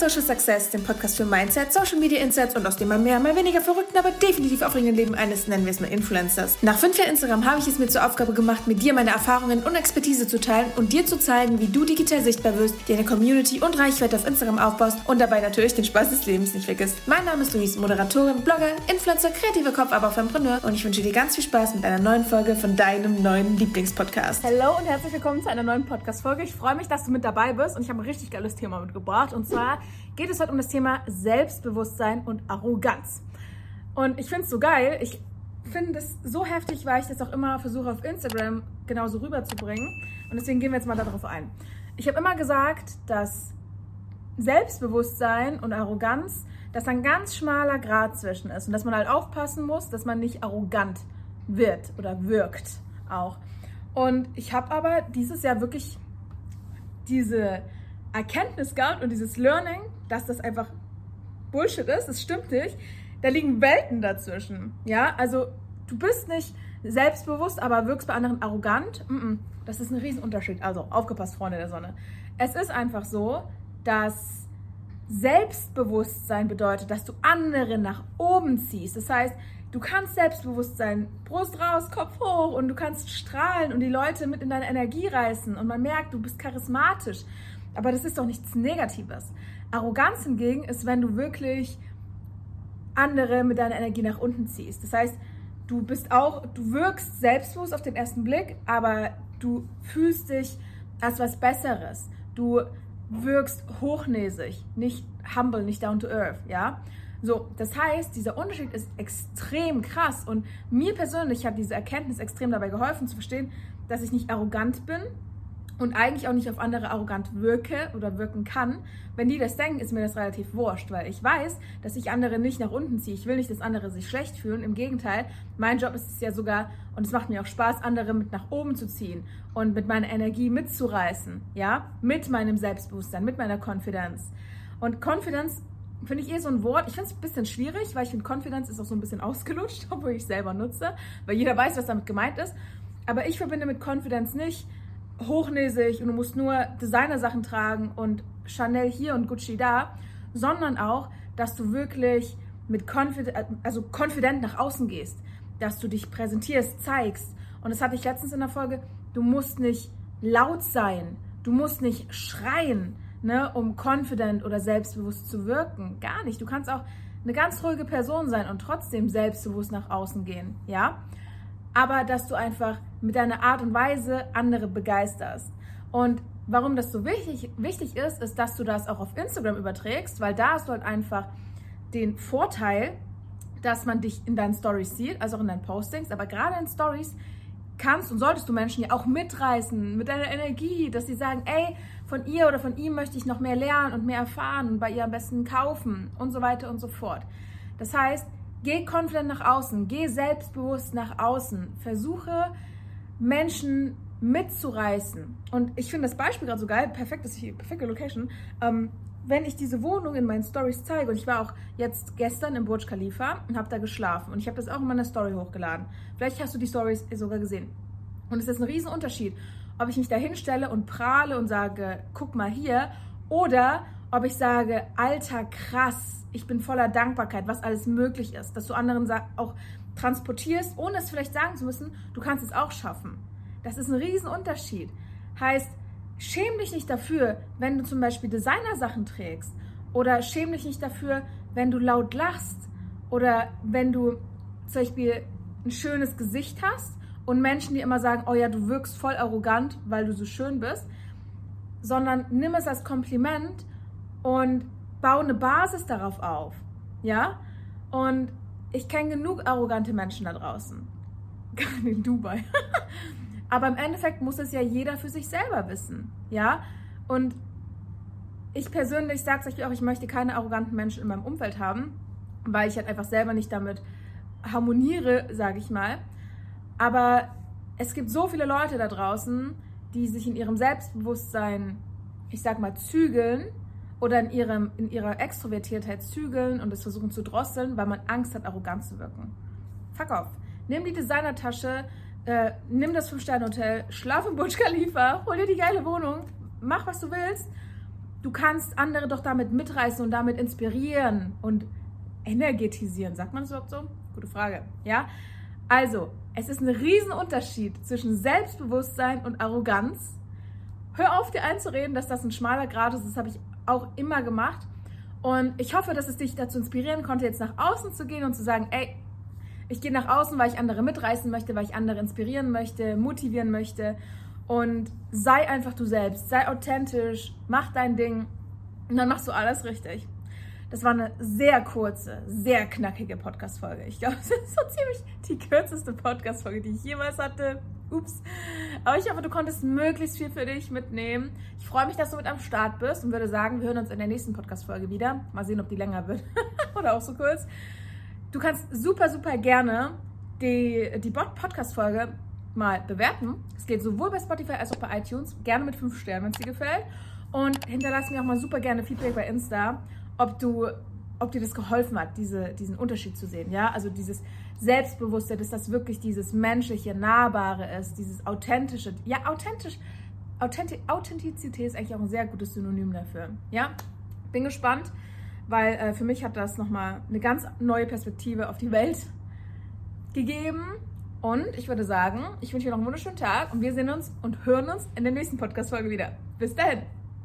Social Success, dem Podcast für Mindset, Social Media Insights und aus dem mal mehr, mal weniger verrückten, aber definitiv aufregenden Leben eines, nennen wir es mal Influencers. Nach fünf Jahren Instagram habe ich es mir zur Aufgabe gemacht, mit dir meine Erfahrungen und Expertise zu teilen und dir zu zeigen, wie du digital sichtbar wirst, dir eine Community und Reichweite auf Instagram aufbaust und dabei natürlich den Spaß des Lebens nicht vergisst. Mein Name ist Luis, Moderatorin, Blogger, Influencer, kreativer Kopf, aber auch Entrepreneur und ich wünsche dir ganz viel Spaß mit einer neuen Folge von deinem neuen Lieblingspodcast. Hallo und herzlich willkommen zu einer neuen Podcast-Folge. Ich freue mich, dass du mit dabei bist und ich habe ein richtig geiles Thema mitgebracht und zwar geht es heute um das Thema Selbstbewusstsein und Arroganz. Und ich finde es so geil. Ich finde es so heftig, weil ich das auch immer versuche auf Instagram genauso rüberzubringen. Und deswegen gehen wir jetzt mal darauf ein. Ich habe immer gesagt, dass Selbstbewusstsein und Arroganz, dass ein ganz schmaler Grad zwischen ist und dass man halt aufpassen muss, dass man nicht arrogant wird oder wirkt auch. Und ich habe aber dieses Jahr wirklich diese Erkenntnis gehabt und dieses Learning, dass das einfach Bullshit ist, das stimmt nicht. Da liegen Welten dazwischen. Ja, also du bist nicht selbstbewusst, aber wirkst bei anderen arrogant. Das ist ein Riesenunterschied. Also aufgepasst, Freunde der Sonne. Es ist einfach so, dass Selbstbewusstsein bedeutet, dass du andere nach oben ziehst. Das heißt, du kannst selbstbewusst sein, Brust raus, Kopf hoch und du kannst strahlen und die Leute mit in deine Energie reißen und man merkt, du bist charismatisch. Aber das ist doch nichts Negatives. Arroganz hingegen ist, wenn du wirklich andere mit deiner Energie nach unten ziehst. Das heißt, du bist auch, du wirkst selbstbewusst auf den ersten Blick, aber du fühlst dich als was Besseres. Du wirkst hochnäsig, nicht humble, nicht down to earth, ja? So, das heißt, dieser Unterschied ist extrem krass und mir persönlich hat diese Erkenntnis extrem dabei geholfen zu verstehen, dass ich nicht arrogant bin, und eigentlich auch nicht auf andere arrogant wirke oder wirken kann. Wenn die das denken, ist mir das relativ wurscht, weil ich weiß, dass ich andere nicht nach unten ziehe. Ich will nicht, dass andere sich schlecht fühlen. Im Gegenteil, mein Job ist es ja sogar, und es macht mir auch Spaß, andere mit nach oben zu ziehen und mit meiner Energie mitzureißen, ja, mit meinem Selbstbewusstsein, mit meiner Konfidenz. Und Konfidenz finde ich eh so ein Wort. Ich finde es ein bisschen schwierig, weil ich finde, Konfidenz ist auch so ein bisschen ausgelutscht, obwohl ich selber nutze, weil jeder weiß, was damit gemeint ist. Aber ich verbinde mit Konfidenz nicht, hochnäsig und du musst nur Designersachen tragen und Chanel hier und Gucci da, sondern auch, dass du wirklich mit confident, also confident nach außen gehst, dass du dich präsentierst, zeigst. Und das hatte ich letztens in der Folge, du musst nicht laut sein, du musst nicht schreien, ne, um confident oder selbstbewusst zu wirken. Gar nicht. Du kannst auch eine ganz ruhige Person sein und trotzdem selbstbewusst nach außen gehen, ja? Aber dass du einfach mit deiner Art und Weise andere begeisterst. Und warum das so wichtig, wichtig ist, ist, dass du das auch auf Instagram überträgst, weil da hast du halt einfach den Vorteil, dass man dich in deinen Stories sieht, also auch in deinen Postings, aber gerade in Stories kannst und solltest du Menschen ja auch mitreißen mit deiner Energie, dass sie sagen, ey, von ihr oder von ihm möchte ich noch mehr lernen und mehr erfahren und bei ihr am besten kaufen und so weiter und so fort. Das heißt, Geh confident nach außen, geh selbstbewusst nach außen, versuche Menschen mitzureißen. Und ich finde das Beispiel gerade so geil, perfekt, das ist die perfekte Location. Ähm, wenn ich diese Wohnung in meinen Stories zeige, und ich war auch jetzt gestern im Burj Khalifa und habe da geschlafen und ich habe das auch in meiner Story hochgeladen. Vielleicht hast du die Stories sogar gesehen. Und es ist ein riesen Unterschied, ob ich mich da hinstelle und prahle und sage, guck mal hier, oder ob ich sage, alter krass, ich bin voller Dankbarkeit, was alles möglich ist, dass du anderen auch transportierst, ohne es vielleicht sagen zu müssen, du kannst es auch schaffen. Das ist ein Riesenunterschied. Heißt, schäm dich nicht dafür, wenn du zum Beispiel Designersachen trägst oder schäm dich nicht dafür, wenn du laut lachst oder wenn du zum Beispiel ein schönes Gesicht hast und Menschen, die immer sagen, oh ja, du wirkst voll arrogant, weil du so schön bist, sondern nimm es als Kompliment und baue eine Basis darauf auf. Ja? Und ich kenne genug arrogante Menschen da draußen. Gerade in Dubai. Aber im Endeffekt muss es ja jeder für sich selber wissen. Ja? Und ich persönlich sage es euch auch, ich möchte keine arroganten Menschen in meinem Umfeld haben, weil ich halt einfach selber nicht damit harmoniere, sage ich mal. Aber es gibt so viele Leute da draußen, die sich in ihrem Selbstbewusstsein, ich sag mal, zügeln oder in, ihrem, in ihrer Extrovertiertheit zügeln und es versuchen zu drosseln, weil man Angst hat, arrogant zu wirken. Fuck off. Nimm die Designertasche, äh, nimm das 5-Sterne-Hotel, schlaf im Burj Khalifa, hol dir die geile Wohnung, mach was du willst du kannst andere doch damit mitreißen und damit inspirieren und energetisieren. Sagt man das überhaupt so? Gute Frage. Ja? Also, es ist ein Riesenunterschied zwischen Selbstbewusstsein und Arroganz. Hör auf, dir einzureden, dass das ein schmaler Grad ist. Das habe ich auch immer gemacht. Und ich hoffe, dass es dich dazu inspirieren konnte, jetzt nach außen zu gehen und zu sagen, ey, ich gehe nach außen, weil ich andere mitreißen möchte, weil ich andere inspirieren möchte, motivieren möchte. Und sei einfach du selbst, sei authentisch, mach dein Ding und dann machst du alles richtig. Das war eine sehr kurze, sehr knackige Podcast-Folge. Ich glaube, es ist so ziemlich die kürzeste Podcast-Folge, die ich jemals hatte. Ups. Aber ich hoffe, du konntest möglichst viel für dich mitnehmen. Ich freue mich, dass du mit am Start bist und würde sagen, wir hören uns in der nächsten Podcast-Folge wieder. Mal sehen, ob die länger wird oder auch so kurz. Du kannst super, super gerne die, die Podcast-Folge mal bewerten. Es geht sowohl bei Spotify als auch bei iTunes. Gerne mit 5 Sternen, wenn es dir gefällt. Und hinterlass mir auch mal super gerne Feedback bei Insta ob du, ob dir das geholfen hat, diese, diesen Unterschied zu sehen. Ja, also dieses Selbstbewusste, dass das wirklich dieses menschliche, nahbare ist, dieses authentische. Ja, authentisch. Authentizität ist eigentlich auch ein sehr gutes Synonym dafür. Ja, bin gespannt, weil äh, für mich hat das nochmal eine ganz neue Perspektive auf die Welt gegeben. Und ich würde sagen, ich wünsche dir noch einen wunderschönen Tag und wir sehen uns und hören uns in der nächsten Podcast-Folge wieder. Bis dahin.